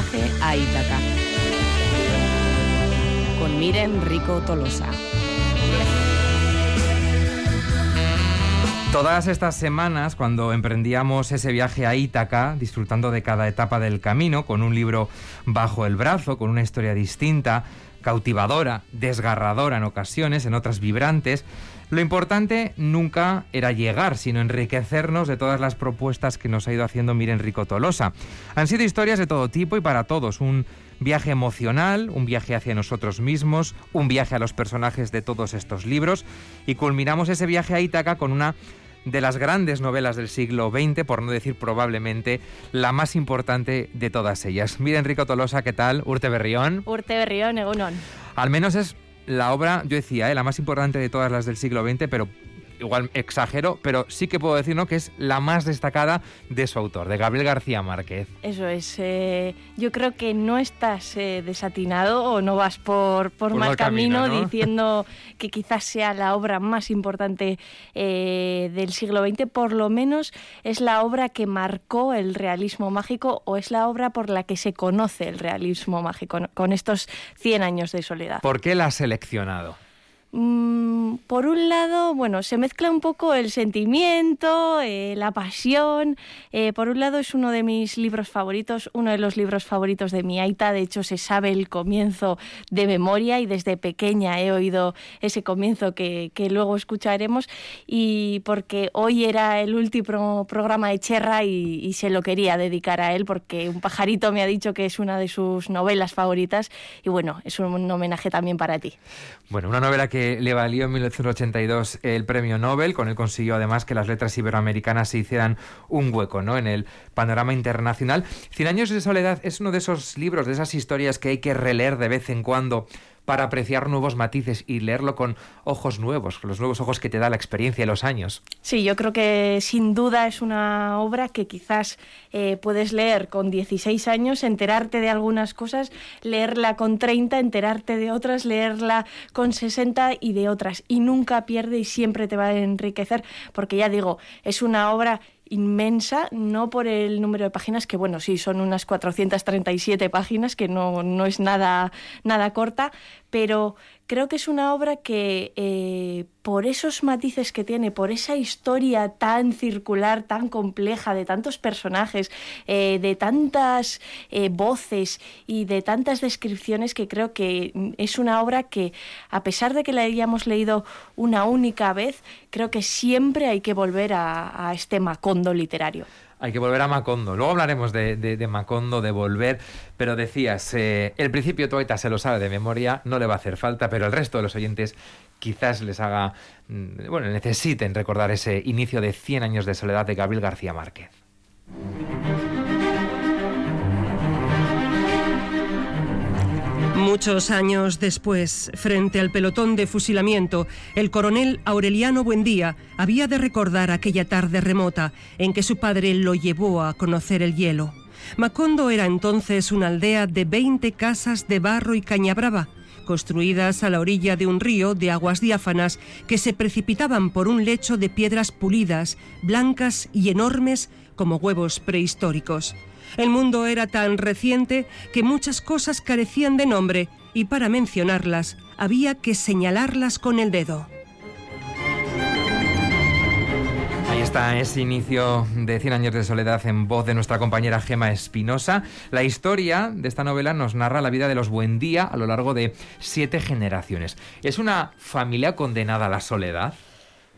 viaje a Ítaca. Con Miren Rico Tolosa. Todas estas semanas, cuando emprendíamos ese viaje a Ítaca, disfrutando de cada etapa del camino, con un libro bajo el brazo, con una historia distinta, cautivadora, desgarradora en ocasiones, en otras vibrantes, lo importante nunca era llegar, sino enriquecernos de todas las propuestas que nos ha ido haciendo Miren Rico Tolosa. Han sido historias de todo tipo y para todos, un viaje emocional, un viaje hacia nosotros mismos, un viaje a los personajes de todos estos libros y culminamos ese viaje a Ítaca con una de las grandes novelas del siglo XX, por no decir probablemente la más importante de todas ellas. Miren, Enrico Tolosa, ¿qué tal? Urte Berrión. Urte Berrión, Egunon. Al menos es la obra, yo decía, ¿eh? la más importante de todas las del siglo XX, pero igual exagero, pero sí que puedo decir ¿no? que es la más destacada de su autor, de Gabriel García Márquez. Eso es. Eh, yo creo que no estás eh, desatinado o no vas por, por, mal camino, diciendo que quizás sea la obra más importante eh, del siglo XX. Por lo menos es la obra que marcó el realismo mágico o es la obra por la que se conoce el realismo mágico con estos 100 años de soledad. ¿Por qué la has seleccionado? Mm, por un lado, bueno, se mezcla un poco el sentimiento, eh, la pasión. Eh, por un lado es uno de mis libros favoritos, uno de los libros favoritos de mi Aita. De hecho, se sabe el comienzo de memoria y desde pequeña he oído ese comienzo que, luego escucharemos. Y porque hoy era el último programa de Cherra y, se lo quería dedicar a él porque un pajarito me ha dicho que es una de sus novelas favoritas. Y bueno, es un homenaje también para ti. Bueno, una novela que le valió en 1982 el premio Nobel. Con él consiguió además que las letras iberoamericanas se hicieran un hueco ¿no? en el panorama internacional. Cien años de soledad es uno de esos libros, de esas historias que hay que releer de vez en cuando para apreciar nuevos matices y leerlo con ojos nuevos, los nuevos ojos que te da la experiencia y los años. Sí, yo creo que sin duda es una obra que quizás eh, puedes leer con 16 años, enterarte de algunas cosas, leerla con 30, enterarte de otras, leerla con 60 y de otras. Y nunca pierde y siempre te va a enriquecer, porque ya digo, es una obra inmensa, no por el número de páginas, que bueno, sí, son unas 437 páginas, que no, no es nada, nada corta, pero creo que es una obra que eh, por esos matices que tiene, por esa historia tan circular, tan compleja, de tantos personajes, eh, de tantas eh, voces y de tantas descripciones, que creo que es una obra que, a pesar de que la hayamos leído una única vez, creo que siempre hay que volver a, a este macondo literario. Hay que volver a Macondo. Luego hablaremos de, Macondo, de volver. Pero decías, eh, el principio Toeta se lo sabe de memoria, no le va a hacer falta, pero el resto de los oyentes quizás les haga, mm, bueno, necesiten recordar ese inicio de 100 años de soledad de Gabriel García Márquez. Muchos años después, frente al pelotón de fusilamiento, el coronel Aureliano Buendía había de recordar aquella tarde remota en que su padre lo llevó a conocer el hielo. Macondo era entonces una aldea de 20 casas de barro y caña brava, construidas a la orilla de un río de aguas diáfanas que se precipitaban por un lecho de piedras pulidas, blancas y enormes como huevos prehistóricos. El mundo era tan reciente que muchas cosas carecían de nombre y para mencionarlas había que señalarlas con el dedo. Ahí está ese inicio de Cien años de soledad en voz de nuestra compañera Gema Espinosa. La historia de esta novela nos narra la vida de los Buendía a lo largo de siete generaciones. ¿Es una familia condenada a la soledad?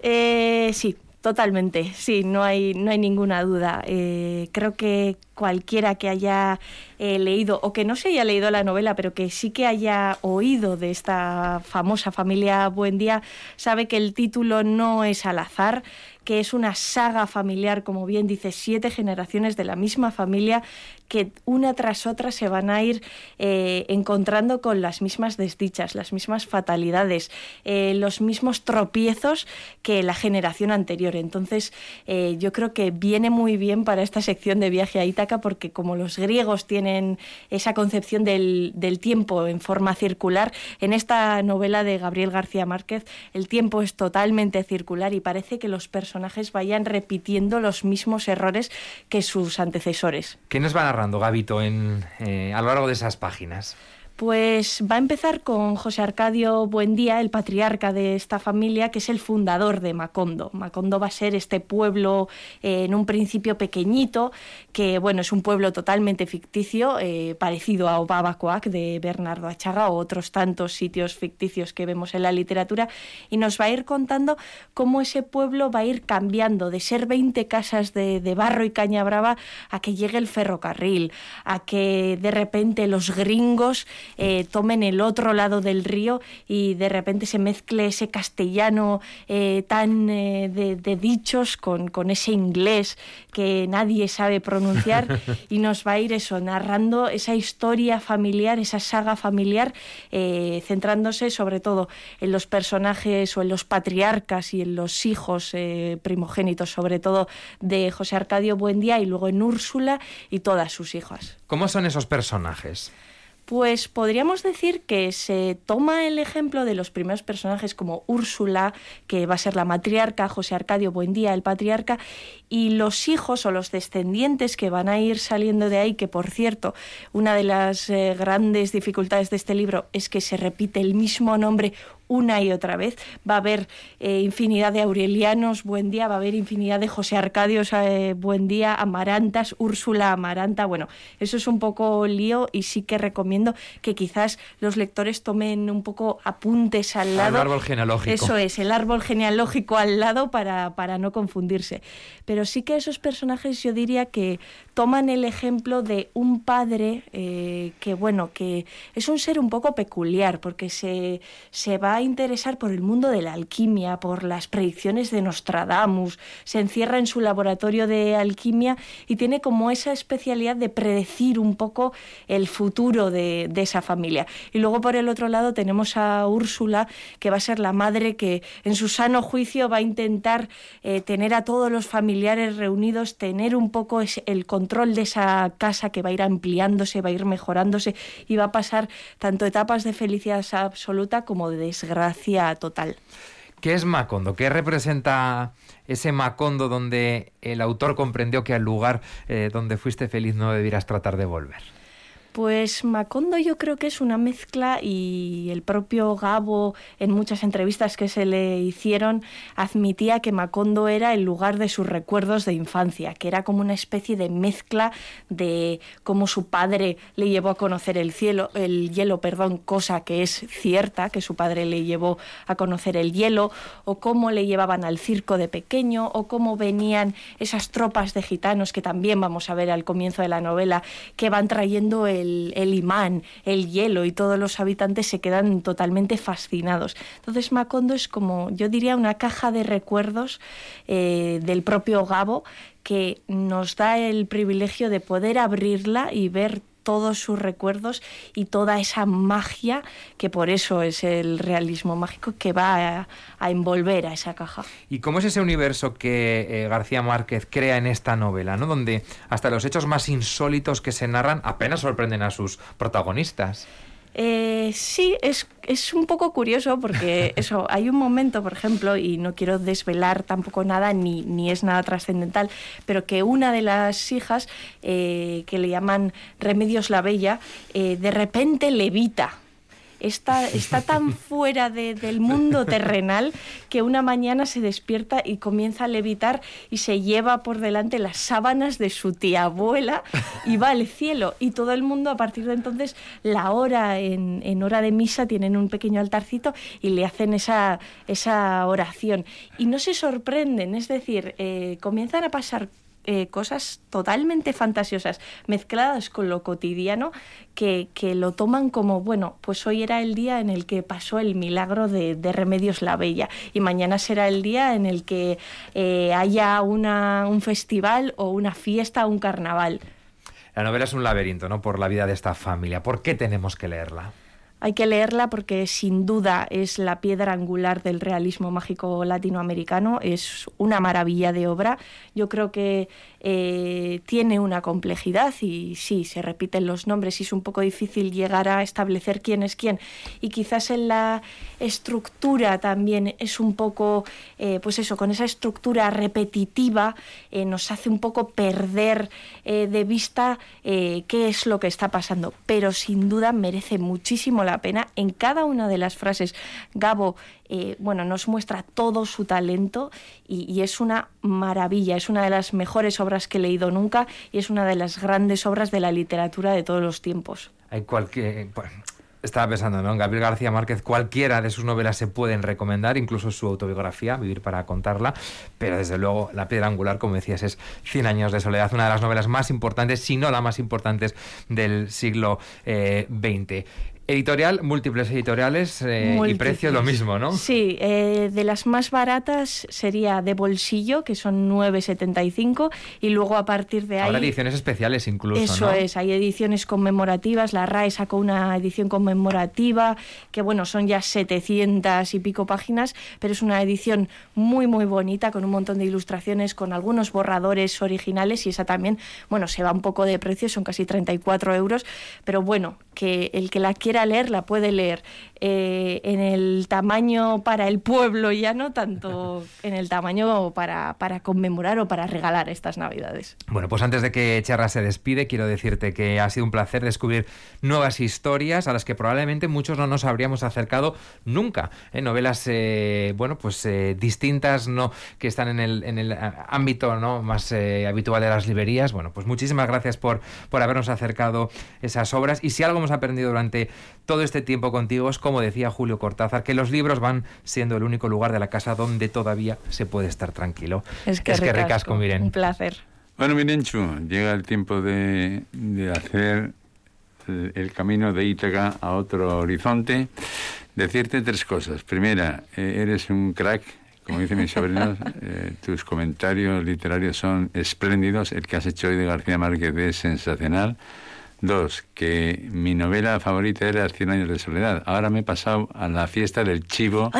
Eh, sí, Totalmente, sí, no hay, no hay ninguna duda. Eh, creo que cualquiera que haya eh, leído o que no se haya leído la novela, pero que sí que haya oído de esta famosa familia Buendía, sabe que el título no es al azar, que es una saga familiar, como bien dice, siete generaciones de la misma familia que una tras otra se van a ir eh, encontrando con las mismas desdichas, las mismas fatalidades, eh, los mismos tropiezos que la generación anterior. Entonces, eh, yo creo que viene muy bien para esta sección de viaje a Ítaca porque como los griegos tienen esa concepción del, tiempo en forma circular, en esta novela de Gabriel García Márquez el tiempo es totalmente circular y parece que los personajes vayan repitiendo los mismos errores que sus antecesores. ¿Qué nos va narrando Gabito en, eh, a lo largo de esas páginas? Pues va a empezar con José Arcadio Buendía, el patriarca de esta familia, que es el fundador de Macondo. Macondo va a ser este pueblo eh, en un principio pequeñito, que bueno, es un pueblo totalmente ficticio, eh, parecido a Obabacoac de Bernardo Achaga o otros tantos sitios ficticios que vemos en la literatura, y nos va a ir contando cómo ese pueblo va a ir cambiando de ser 20 casas de, de barro y caña brava a que llegue el ferrocarril, a que de repente los gringos eh, tomen el otro lado del río y de repente se mezcle ese castellano eh, tan eh, de, dichos con, con, ese inglés que nadie sabe pronunciar y nos va a ir eso, narrando esa historia familiar, esa saga familiar, centrándose sobre todo en los personajes o en los patriarcas y en los hijos primogénitos, sobre todo de José Arcadio Buendía y luego en Úrsula y todas sus hijas. ¿Cómo son esos personajes? Pues podríamos decir que se toma el ejemplo de los primeros personajes como Úrsula, que va a ser la matriarca, José Arcadio Buendía, el patriarca, y los hijos o los descendientes que van a ir saliendo de ahí, que por cierto, una de las eh, grandes dificultades de este libro es que se repite el mismo nombre una y otra vez. Va a haber eh, infinidad de Aurelianos, buen día, va a haber infinidad de José Arcadios, eh, buen día, Amarantas, Úrsula Amaranta. Bueno, eso es un poco lío y sí que recomiendo que quizás los lectores tomen un poco apuntes al lado. El árbol genealógico. Eso es, el árbol genealógico al lado para, para no confundirse. Pero sí que esos personajes yo diría que toman el ejemplo de un padre eh, que, bueno, que es un ser un poco peculiar porque se, se va a interesar por el mundo de la alquimia, por las predicciones de Nostradamus, se encierra en su laboratorio de alquimia y tiene como esa especialidad de predecir un poco el futuro de, esa familia. Y luego por el otro lado tenemos a Úrsula, que va a ser la madre que en su sano juicio va a intentar eh, tener a todos los familiares reunidos, tener un poco el control de esa casa que va a ir ampliándose, va a ir mejorándose y va a pasar tanto etapas de felicidad absoluta como de desgracia gracia total. ¿Qué es Macondo? ¿Qué representa ese Macondo donde el autor comprendió que al lugar eh, donde fuiste feliz no debieras tratar de volver? Pues Macondo yo creo que es una mezcla y el propio Gabo en muchas entrevistas que se le hicieron admitía que Macondo era el lugar de sus recuerdos de infancia, que era como una especie de mezcla de cómo su padre le llevó a conocer el cielo, el hielo, perdón, cosa que es cierta, que su padre le llevó a conocer el hielo, o cómo le llevaban al circo de pequeño, o cómo venían esas tropas de gitanos que también vamos a ver al comienzo de la novela, que van trayendo el el, imán, el hielo y todos los habitantes se quedan totalmente fascinados. Entonces Macondo es como, yo diría, una caja de recuerdos eh, del propio Gabo que nos da el privilegio de poder abrirla y ver todos sus recuerdos y toda esa magia que por eso es el realismo mágico que va a, envolver a esa caja. ¿Y cómo es ese universo que eh, García Márquez crea en esta novela, ¿no? donde hasta los hechos más insólitos que se narran apenas sorprenden a sus protagonistas? Eh, sí, es, es, un poco curioso porque eso, hay un momento, por ejemplo, y no quiero desvelar tampoco nada, ni, ni es nada trascendental, pero que una de las hijas, eh, que le llaman Remedios la Bella, eh, de repente levita está, está tan fuera del mundo terrenal que una mañana se despierta y comienza a levitar y se lleva por delante las sábanas de su tía abuela y va al cielo. Y todo el mundo a partir de entonces, la hora en, hora de misa, tienen un pequeño altarcito y le hacen esa, esa oración. Y no se sorprenden, es decir, eh, comienzan a pasar eh, cosas totalmente fantasiosas mezcladas con lo cotidiano que, lo toman como, bueno, pues hoy era el día en el que pasó el milagro de, Remedios la Bella y mañana será el día en el que eh, haya una, un festival o una fiesta, un carnaval. La novela es un laberinto, ¿no? Por la vida de esta familia. ¿Por qué tenemos que leerla? Hay que leerla porque sin duda es la piedra angular del realismo mágico latinoamericano, es una maravilla de obra. Yo creo que eh, tiene una complejidad y sí, se repiten los nombres y es un poco difícil llegar a establecer quién es quién. Y quizás en la estructura también es un poco, eh, pues eso, con esa estructura repetitiva eh, nos hace un poco perder de vista qué es lo que está pasando. Pero sin duda merece muchísimo la pena. En cada una de las frases, Gabo bueno, nos muestra todo su talento y, es una maravilla, es una de las mejores obras que he leído nunca y es una de las grandes obras de la literatura de todos los tiempos. Hay cualquier... Estaba pensando, ¿no? Gabriel García Márquez, cualquiera de sus novelas se pueden recomendar, incluso su autobiografía, Vivir para contarla, pero desde luego La piedra angular, como decías, es Cien años de soledad, una de las novelas más importantes, si no la más importantes del siglo XX. Eh, Editorial, múltiples editoriales eh, y precio lo mismo, ¿no? Sí, eh, de las más baratas sería de bolsillo, que son 9,75, y luego a partir de ahí... Ahora ediciones especiales incluso, Eso es, hay ediciones conmemorativas, la RAE sacó una edición conmemorativa, que bueno, son ya 700 y pico páginas, pero es una edición muy, muy bonita, con un montón de ilustraciones, con algunos borradores originales, y esa también, bueno, se va un poco de precio, son casi 34 euros, pero bueno, que el que la quiera leer la puede leer eh, en el tamaño para el pueblo ya no tanto en el tamaño para, para conmemorar o para regalar estas navidades. Bueno, pues antes de que Cherra se despide, quiero decirte que ha sido un placer descubrir nuevas historias a las que probablemente muchos no nos habríamos acercado nunca. ¿eh? Novelas, eh, bueno, pues distintas, no que están en el, en el ámbito ¿no? más habitual de las librerías. Bueno, pues muchísimas gracias por, por habernos acercado esas obras. Y si algo hemos aprendido durante todo este tiempo contigo es, como decía Julio Cortázar, que los libros van siendo el único lugar de la casa donde todavía se puede estar tranquilo. Es que, es que recasco, Miren. Un placer. Bueno, Mirenchu, llega el tiempo de, hacer el, camino de Ítaca a otro horizonte. Decirte tres cosas. Primera, eh, eres un crack como dicen mis sobrinos, eh, tus comentarios literarios son espléndidos. El que has hecho hoy de García Márquez es sensacional. Dos, que mi novela favorita era Cien años de soledad. Ahora me he pasado a La fiesta del chivo,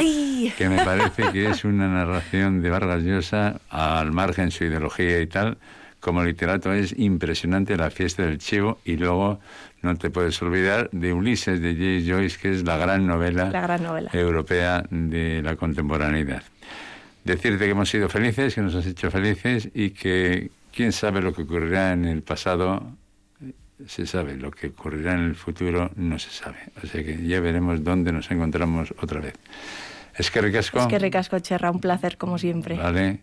que me parece que es una narración de Vargas Llosa al margen su ideología y tal. Como literato es impresionante La fiesta del chivo y luego no te puedes olvidar de Ulises de J. Joyce, que es la gran novela, la gran novela. europea de la contemporaneidad. Decirte que hemos sido felices, que nos has hecho felices y que quién sabe lo que ocurrirá en el pasado se sabe, lo que ocurrirá en el futuro no se sabe. O sea que ya veremos dónde nos encontramos otra vez. Es que ricasco. Es que ricasco, Cherra, un placer como siempre. Vale.